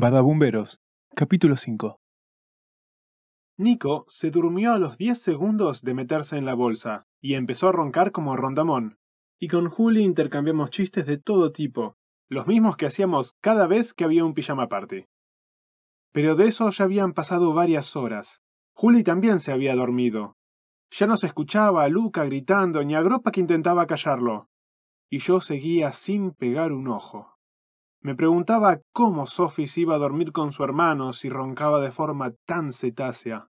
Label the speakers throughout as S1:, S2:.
S1: Badabumberos, capítulo 5
S2: Nico se durmió a los 10 segundos de meterse en la bolsa y empezó a roncar como rondamón. Y con Juli intercambiamos chistes de todo tipo, los mismos que hacíamos cada vez que había un pijama party. Pero de eso ya habían pasado varias horas. Juli también se había dormido. Ya no se escuchaba a Luca gritando ni a Gropa que intentaba callarlo. Y yo seguía sin pegar un ojo. Me preguntaba cómo Sophie se iba a dormir con su hermano si roncaba de forma tan cetácea.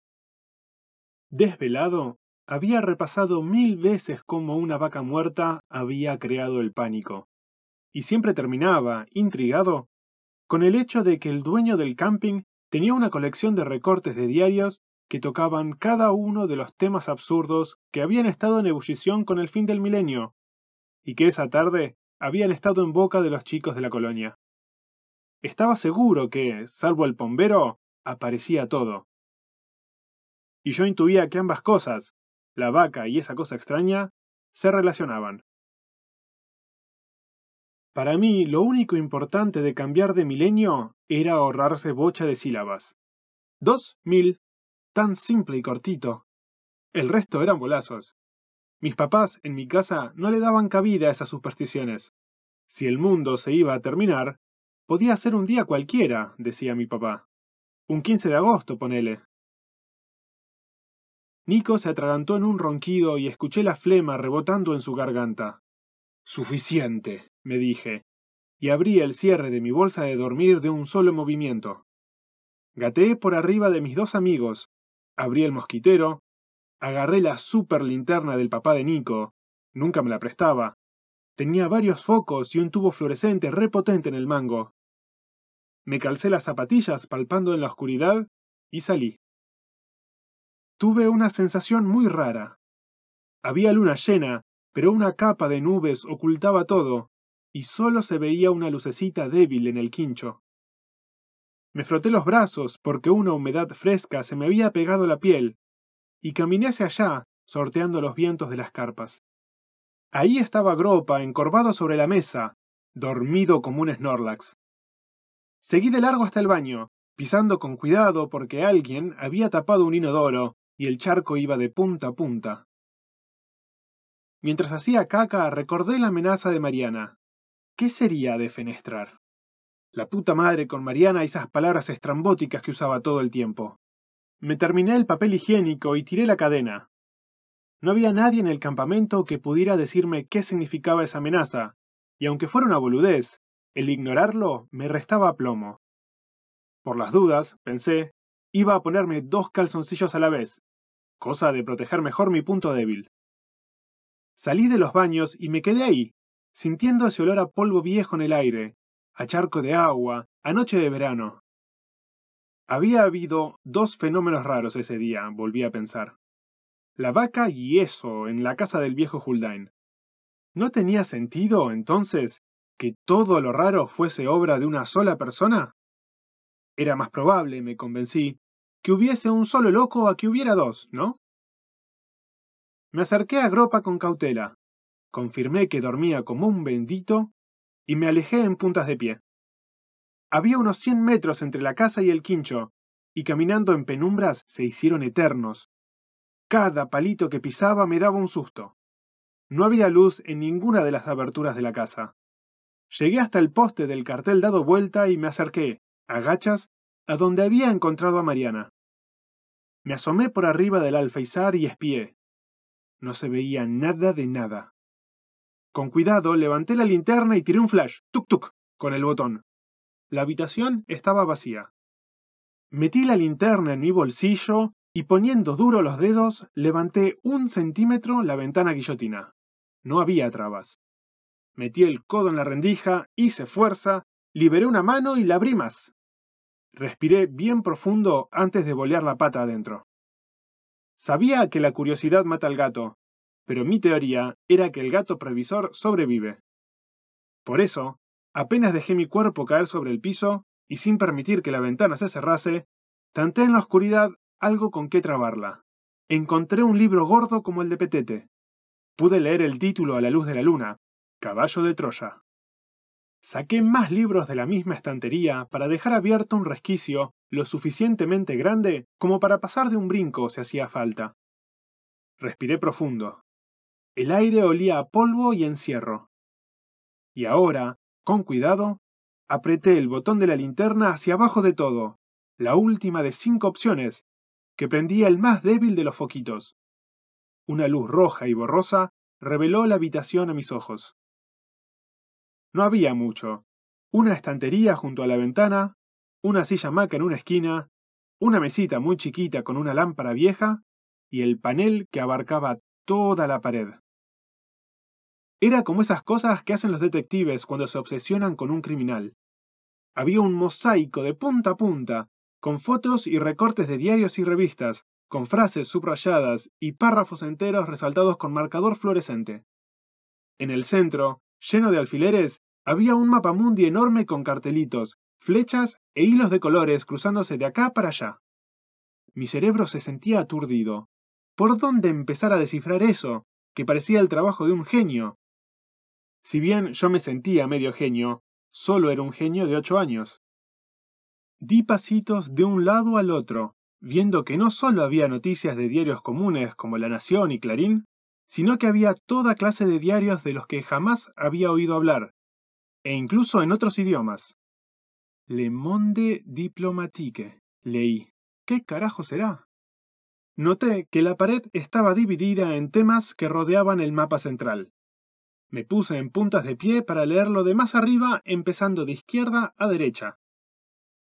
S2: Desvelado, había repasado mil veces cómo una vaca muerta había creado el pánico. Y siempre terminaba, intrigado, con el hecho de que el dueño del camping tenía una colección de recortes de diarios que tocaban cada uno de los temas absurdos que habían estado en ebullición con el fin del milenio, y que esa tarde habían estado en boca de los chicos de la colonia. Estaba seguro que, salvo el pombero, aparecía todo. Y yo intuía que ambas cosas, la vaca y esa cosa extraña, se relacionaban. Para mí, lo único importante de cambiar de milenio era ahorrarse bocha de sílabas. Dos mil. Tan simple y cortito. El resto eran bolazos. Mis papás en mi casa no le daban cabida a esas supersticiones. Si el mundo se iba a terminar, podía ser un día cualquiera, decía mi papá. Un 15 de agosto, ponele. Nico se atragantó en un ronquido y escuché la flema rebotando en su garganta. Suficiente, me dije, y abrí el cierre de mi bolsa de dormir de un solo movimiento. Gateé por arriba de mis dos amigos, abrí el mosquitero, Agarré la super linterna del papá de Nico. Nunca me la prestaba. Tenía varios focos y un tubo fluorescente repotente en el mango. Me calcé las zapatillas palpando en la oscuridad y salí. Tuve una sensación muy rara. Había luna llena, pero una capa de nubes ocultaba todo, y solo se veía una lucecita débil en el quincho. Me froté los brazos porque una humedad fresca se me había pegado la piel, y caminé hacia allá, sorteando los vientos de las carpas. Ahí estaba Gropa, encorvado sobre la mesa, dormido como un Snorlax. Seguí de largo hasta el baño, pisando con cuidado porque alguien había tapado un inodoro y el charco iba de punta a punta. Mientras hacía caca, recordé la amenaza de Mariana. ¿Qué sería de fenestrar? La puta madre con Mariana y esas palabras estrambóticas que usaba todo el tiempo. Me terminé el papel higiénico y tiré la cadena. No había nadie en el campamento que pudiera decirme qué significaba esa amenaza, y aunque fuera una boludez, el ignorarlo me restaba plomo. Por las dudas, pensé, iba a ponerme dos calzoncillos a la vez, cosa de proteger mejor mi punto débil. Salí de los baños y me quedé ahí, sintiendo ese olor a polvo viejo en el aire, a charco de agua, a noche de verano. Había habido dos fenómenos raros ese día, volví a pensar. La vaca y eso en la casa del viejo Huldain. ¿No tenía sentido, entonces, que todo lo raro fuese obra de una sola persona? Era más probable, me convencí, que hubiese un solo loco a que hubiera dos, ¿no? Me acerqué a Gropa con cautela, confirmé que dormía como un bendito y me alejé en puntas de pie. Había unos cien metros entre la casa y el quincho, y caminando en penumbras se hicieron eternos. Cada palito que pisaba me daba un susto. No había luz en ninguna de las aberturas de la casa. Llegué hasta el poste del cartel dado vuelta y me acerqué, agachas, a donde había encontrado a Mariana. Me asomé por arriba del alfeizar y espié. No se veía nada de nada. Con cuidado levanté la linterna y tiré un flash, tuk tuk, con el botón. La habitación estaba vacía. Metí la linterna en mi bolsillo y poniendo duro los dedos, levanté un centímetro la ventana guillotina. No había trabas. Metí el codo en la rendija, hice fuerza, liberé una mano y la abrí más. Respiré bien profundo antes de bolear la pata adentro. Sabía que la curiosidad mata al gato, pero mi teoría era que el gato previsor sobrevive. Por eso, Apenas dejé mi cuerpo caer sobre el piso y sin permitir que la ventana se cerrase, tanté en la oscuridad algo con qué trabarla. Encontré un libro gordo como el de Petete. Pude leer el título a la luz de la luna, Caballo de Troya. Saqué más libros de la misma estantería para dejar abierto un resquicio lo suficientemente grande como para pasar de un brinco si hacía falta. Respiré profundo. El aire olía a polvo y encierro. Y ahora, con cuidado, apreté el botón de la linterna hacia abajo de todo, la última de cinco opciones, que prendía el más débil de los foquitos. Una luz roja y borrosa reveló la habitación a mis ojos. No había mucho. Una estantería junto a la ventana, una silla maca en una esquina, una mesita muy chiquita con una lámpara vieja y el panel que abarcaba toda la pared. Era como esas cosas que hacen los detectives cuando se obsesionan con un criminal. Había un mosaico de punta a punta, con fotos y recortes de diarios y revistas, con frases subrayadas y párrafos enteros resaltados con marcador fluorescente. En el centro, lleno de alfileres, había un mapamundi enorme con cartelitos, flechas e hilos de colores cruzándose de acá para allá. Mi cerebro se sentía aturdido. ¿Por dónde empezar a descifrar eso, que parecía el trabajo de un genio? Si bien yo me sentía medio genio, solo era un genio de ocho años. Di pasitos de un lado al otro, viendo que no solo había noticias de diarios comunes como La Nación y Clarín, sino que había toda clase de diarios de los que jamás había oído hablar, e incluso en otros idiomas. Le Monde Diplomatique, leí. ¿Qué carajo será? Noté que la pared estaba dividida en temas que rodeaban el mapa central. Me puse en puntas de pie para leerlo de más arriba, empezando de izquierda a derecha.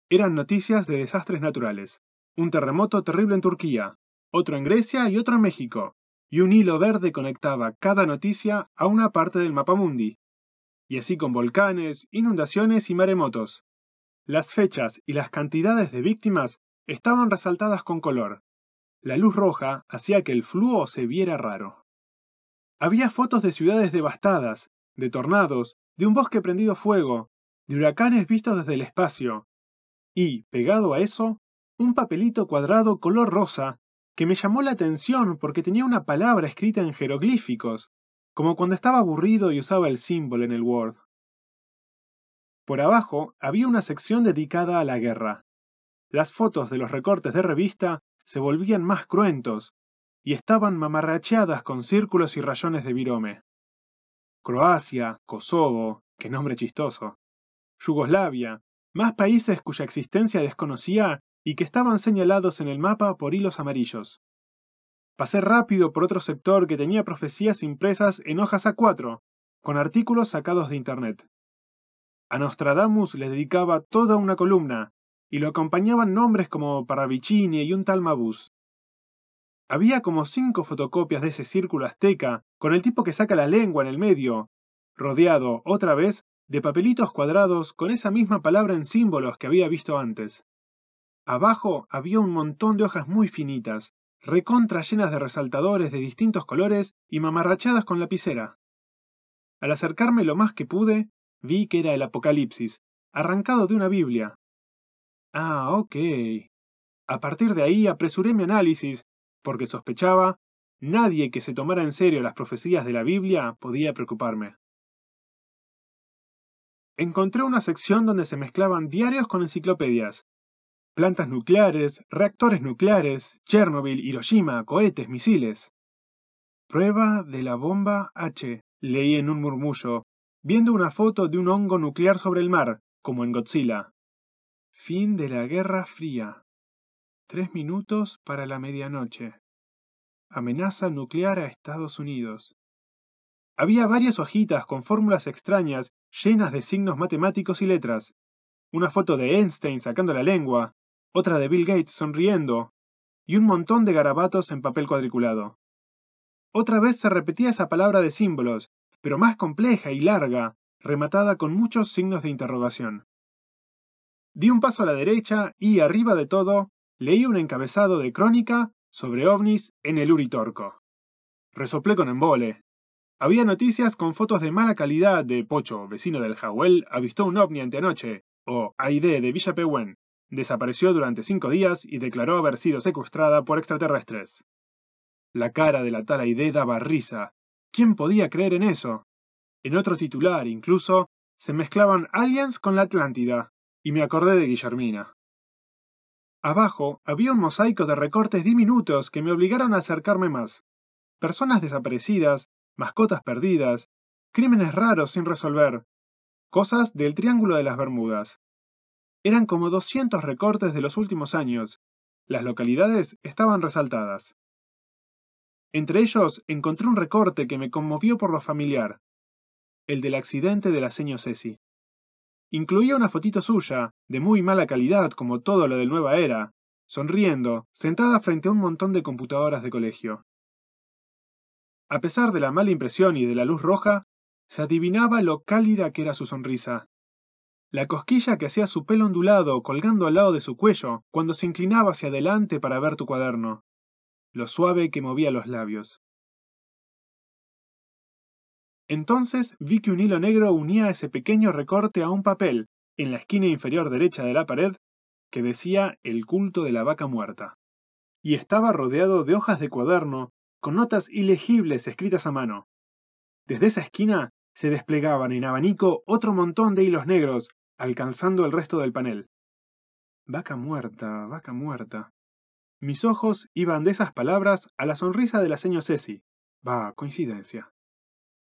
S2: Eran noticias de desastres naturales. Un terremoto terrible en Turquía, otro en Grecia y otro en México, y un hilo verde conectaba cada noticia a una parte del mapa mundi, y así con volcanes, inundaciones y maremotos. Las fechas y las cantidades de víctimas estaban resaltadas con color. La luz roja hacía que el fluo se viera raro. Había fotos de ciudades devastadas, de tornados, de un bosque prendido fuego, de huracanes vistos desde el espacio. Y, pegado a eso, un papelito cuadrado color rosa que me llamó la atención porque tenía una palabra escrita en jeroglíficos, como cuando estaba aburrido y usaba el símbolo en el Word. Por abajo había una sección dedicada a la guerra. Las fotos de los recortes de revista se volvían más cruentos y estaban mamarracheadas con círculos y rayones de virome. Croacia, Kosovo, qué nombre chistoso. Yugoslavia, más países cuya existencia desconocía y que estaban señalados en el mapa por hilos amarillos. Pasé rápido por otro sector que tenía profecías impresas en hojas A4, con artículos sacados de Internet. A Nostradamus le dedicaba toda una columna, y lo acompañaban nombres como Paravicini y un tal Mabus. Había como cinco fotocopias de ese círculo azteca, con el tipo que saca la lengua en el medio, rodeado, otra vez, de papelitos cuadrados con esa misma palabra en símbolos que había visto antes. Abajo había un montón de hojas muy finitas, recontra llenas de resaltadores de distintos colores y mamarrachadas con lapicera. Al acercarme lo más que pude, vi que era el Apocalipsis, arrancado de una Biblia. Ah, ok. A partir de ahí apresuré mi análisis, porque sospechaba, nadie que se tomara en serio las profecías de la Biblia podía preocuparme. Encontré una sección donde se mezclaban diarios con enciclopedias, plantas nucleares, reactores nucleares, Chernobyl, Hiroshima, cohetes, misiles. Prueba de la bomba H, leí en un murmullo, viendo una foto de un hongo nuclear sobre el mar, como en Godzilla. Fin de la Guerra Fría. Tres minutos para la medianoche. Amenaza nuclear a Estados Unidos. Había varias hojitas con fórmulas extrañas llenas de signos matemáticos y letras. Una foto de Einstein sacando la lengua, otra de Bill Gates sonriendo, y un montón de garabatos en papel cuadriculado. Otra vez se repetía esa palabra de símbolos, pero más compleja y larga, rematada con muchos signos de interrogación. Di un paso a la derecha y, arriba de todo, leí un encabezado de crónica sobre ovnis en el Uritorco. Resoplé con embole. Había noticias con fotos de mala calidad de Pocho, vecino del Jawel, avistó un ovni anteanoche, o Aide de Villa Pehuen, Desapareció durante cinco días y declaró haber sido secuestrada por extraterrestres. La cara de la tal Aide daba risa. ¿Quién podía creer en eso? En otro titular, incluso, se mezclaban aliens con la Atlántida, y me acordé de Guillermina. Abajo había un mosaico de recortes diminutos que me obligaron a acercarme más. Personas desaparecidas, mascotas perdidas, crímenes raros sin resolver, cosas del Triángulo de las Bermudas. Eran como 200 recortes de los últimos años. Las localidades estaban resaltadas. Entre ellos encontré un recorte que me conmovió por lo familiar, el del accidente de la seño Ceci. Incluía una fotito suya, de muy mala calidad como todo lo del Nueva Era, sonriendo, sentada frente a un montón de computadoras de colegio. A pesar de la mala impresión y de la luz roja, se adivinaba lo cálida que era su sonrisa. La cosquilla que hacía su pelo ondulado colgando al lado de su cuello cuando se inclinaba hacia adelante para ver tu cuaderno. Lo suave que movía los labios. Entonces vi que un hilo negro unía ese pequeño recorte a un papel, en la esquina inferior derecha de la pared, que decía El culto de la vaca muerta. Y estaba rodeado de hojas de cuaderno, con notas ilegibles escritas a mano. Desde esa esquina se desplegaban en abanico otro montón de hilos negros, alcanzando el resto del panel. Vaca muerta, vaca muerta. Mis ojos iban de esas palabras a la sonrisa de la seño Ceci. Va, coincidencia.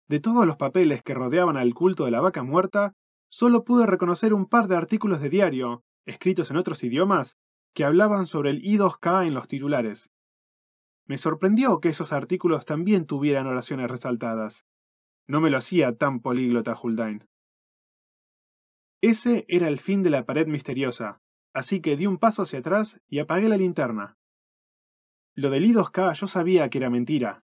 S2: De todos los papeles que rodeaban al culto de la vaca muerta, solo pude reconocer un par de artículos de diario, escritos en otros idiomas, que hablaban sobre el I2K en los titulares. Me sorprendió que esos artículos también tuvieran oraciones resaltadas. No me lo hacía tan políglota Huldain. Ese era el fin de la pared misteriosa, así que di un paso hacia atrás y apagué la linterna. Lo del I2K yo sabía que era mentira,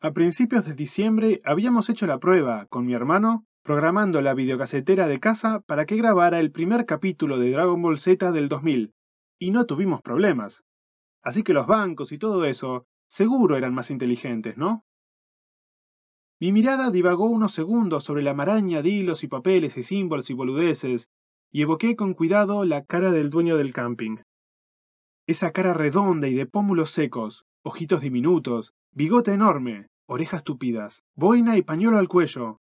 S2: a principios de diciembre habíamos hecho la prueba, con mi hermano, programando la videocasetera de casa para que grabara el primer capítulo de Dragon Ball Z del 2000, y no tuvimos problemas. Así que los bancos y todo eso seguro eran más inteligentes, ¿no? Mi mirada divagó unos segundos sobre la maraña de hilos y papeles y símbolos y boludeces, y evoqué con cuidado la cara del dueño del camping. Esa cara redonda y de pómulos secos, ojitos diminutos, bigote enorme, orejas tupidas, boina y pañuelo al cuello.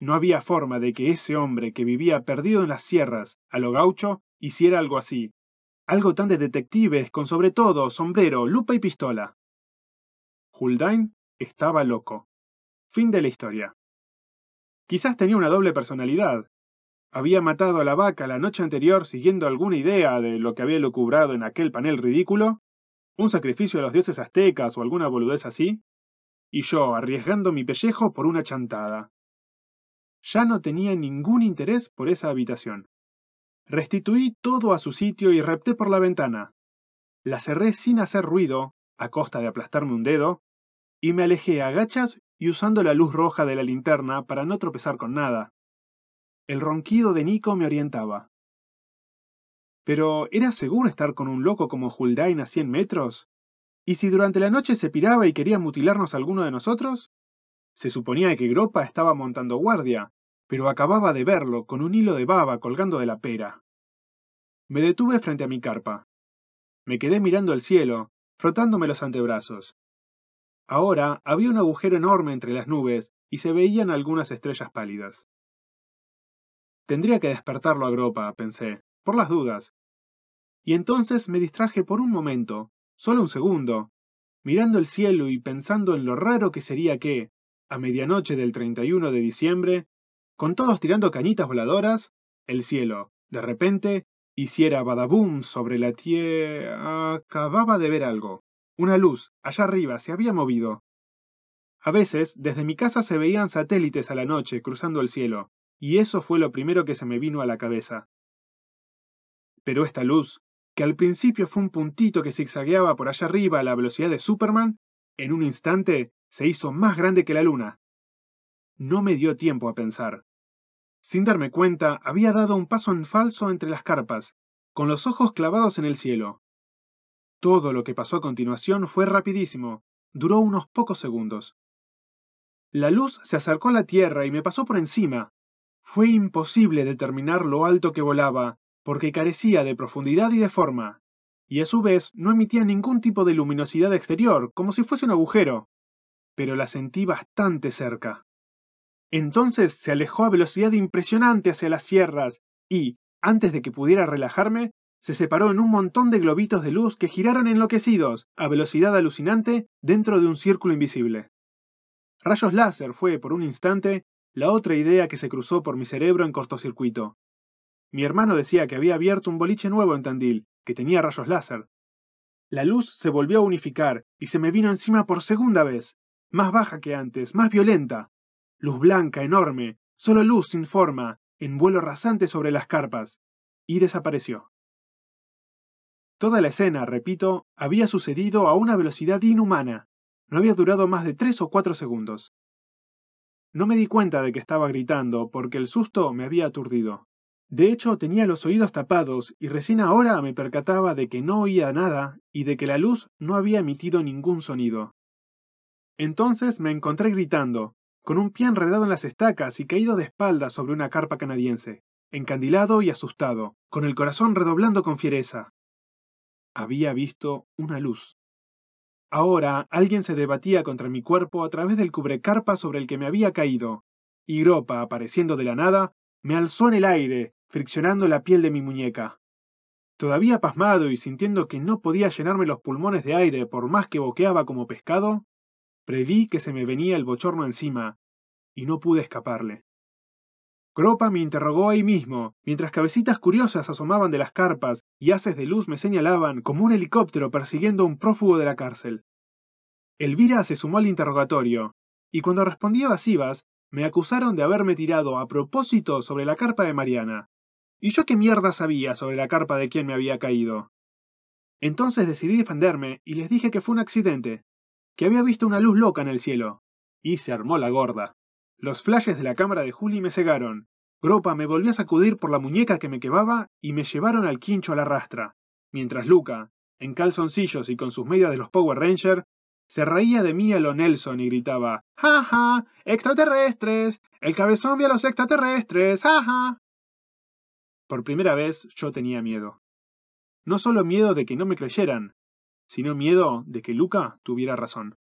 S2: No había forma de que ese hombre que vivía perdido en las sierras, a lo gaucho, hiciera algo así. Algo tan de detectives, con sobre todo sombrero, lupa y pistola. Huldain estaba loco. Fin de la historia. Quizás tenía una doble personalidad. Había matado a la vaca la noche anterior siguiendo alguna idea de lo que había lucubrado en aquel panel ridículo, un sacrificio a los dioses aztecas o alguna boludez así, y yo arriesgando mi pellejo por una chantada. Ya no tenía ningún interés por esa habitación. Restituí todo a su sitio y repté por la ventana. La cerré sin hacer ruido, a costa de aplastarme un dedo, y me alejé a gachas y usando la luz roja de la linterna para no tropezar con nada. El ronquido de Nico me orientaba. Pero ¿era seguro estar con un loco como Huldain a cien metros? ¿Y si durante la noche se piraba y quería mutilarnos a alguno de nosotros? Se suponía que Gropa estaba montando guardia, pero acababa de verlo con un hilo de baba colgando de la pera. Me detuve frente a mi carpa. Me quedé mirando el cielo, frotándome los antebrazos. Ahora había un agujero enorme entre las nubes y se veían algunas estrellas pálidas. Tendría que despertarlo a Gropa, pensé, por las dudas. Y entonces me distraje por un momento, solo un segundo, mirando el cielo y pensando en lo raro que sería que, a medianoche del 31 de diciembre, con todos tirando cañitas voladoras, el cielo, de repente, hiciera badabum sobre la tierra. Acababa de ver algo. Una luz, allá arriba, se había movido. A veces, desde mi casa se veían satélites a la noche cruzando el cielo, y eso fue lo primero que se me vino a la cabeza. Pero esta luz, que al principio fue un puntito que zigzagueaba por allá arriba a la velocidad de Superman, en un instante se hizo más grande que la luna. No me dio tiempo a pensar. Sin darme cuenta, había dado un paso en falso entre las carpas, con los ojos clavados en el cielo. Todo lo que pasó a continuación fue rapidísimo, duró unos pocos segundos. La luz se acercó a la Tierra y me pasó por encima. Fue imposible determinar lo alto que volaba, porque carecía de profundidad y de forma, y a su vez no emitía ningún tipo de luminosidad exterior, como si fuese un agujero, pero la sentí bastante cerca. Entonces se alejó a velocidad impresionante hacia las sierras y, antes de que pudiera relajarme, se separó en un montón de globitos de luz que giraron enloquecidos, a velocidad alucinante, dentro de un círculo invisible. Rayos láser fue, por un instante, la otra idea que se cruzó por mi cerebro en cortocircuito. Mi hermano decía que había abierto un boliche nuevo en Tandil, que tenía rayos láser. La luz se volvió a unificar y se me vino encima por segunda vez, más baja que antes, más violenta. Luz blanca, enorme, solo luz sin forma, en vuelo rasante sobre las carpas, y desapareció. Toda la escena, repito, había sucedido a una velocidad inhumana. No había durado más de tres o cuatro segundos. No me di cuenta de que estaba gritando, porque el susto me había aturdido. De hecho, tenía los oídos tapados y recién ahora me percataba de que no oía nada y de que la luz no había emitido ningún sonido. Entonces me encontré gritando, con un pie enredado en las estacas y caído de espaldas sobre una carpa canadiense, encandilado y asustado, con el corazón redoblando con fiereza. Había visto una luz. Ahora alguien se debatía contra mi cuerpo a través del cubrecarpa sobre el que me había caído, y Gropa, apareciendo de la nada, me alzó en el aire, friccionando la piel de mi muñeca. Todavía pasmado y sintiendo que no podía llenarme los pulmones de aire por más que boqueaba como pescado, preví que se me venía el bochorno encima, y no pude escaparle. Gropa me interrogó ahí mismo, mientras cabecitas curiosas asomaban de las carpas y haces de luz me señalaban como un helicóptero persiguiendo a un prófugo de la cárcel. Elvira se sumó al interrogatorio, y cuando respondí evasivas, me acusaron de haberme tirado a propósito sobre la carpa de Mariana. ¿Y yo qué mierda sabía sobre la carpa de quien me había caído? Entonces decidí defenderme y les dije que fue un accidente, que había visto una luz loca en el cielo. Y se armó la gorda. Los flashes de la cámara de Juli me cegaron. Gropa me volvió a sacudir por la muñeca que me quemaba y me llevaron al quincho a la rastra, mientras Luca, en calzoncillos y con sus medias de los Power Rangers, se reía de mí a lo Nelson y gritaba ¡Ja, ja! ¡Extraterrestres! ¡El cabezón vio a los extraterrestres! ¡Ja, ja! Por primera vez yo tenía miedo. No solo miedo de que no me creyeran, sino miedo de que Luca tuviera razón.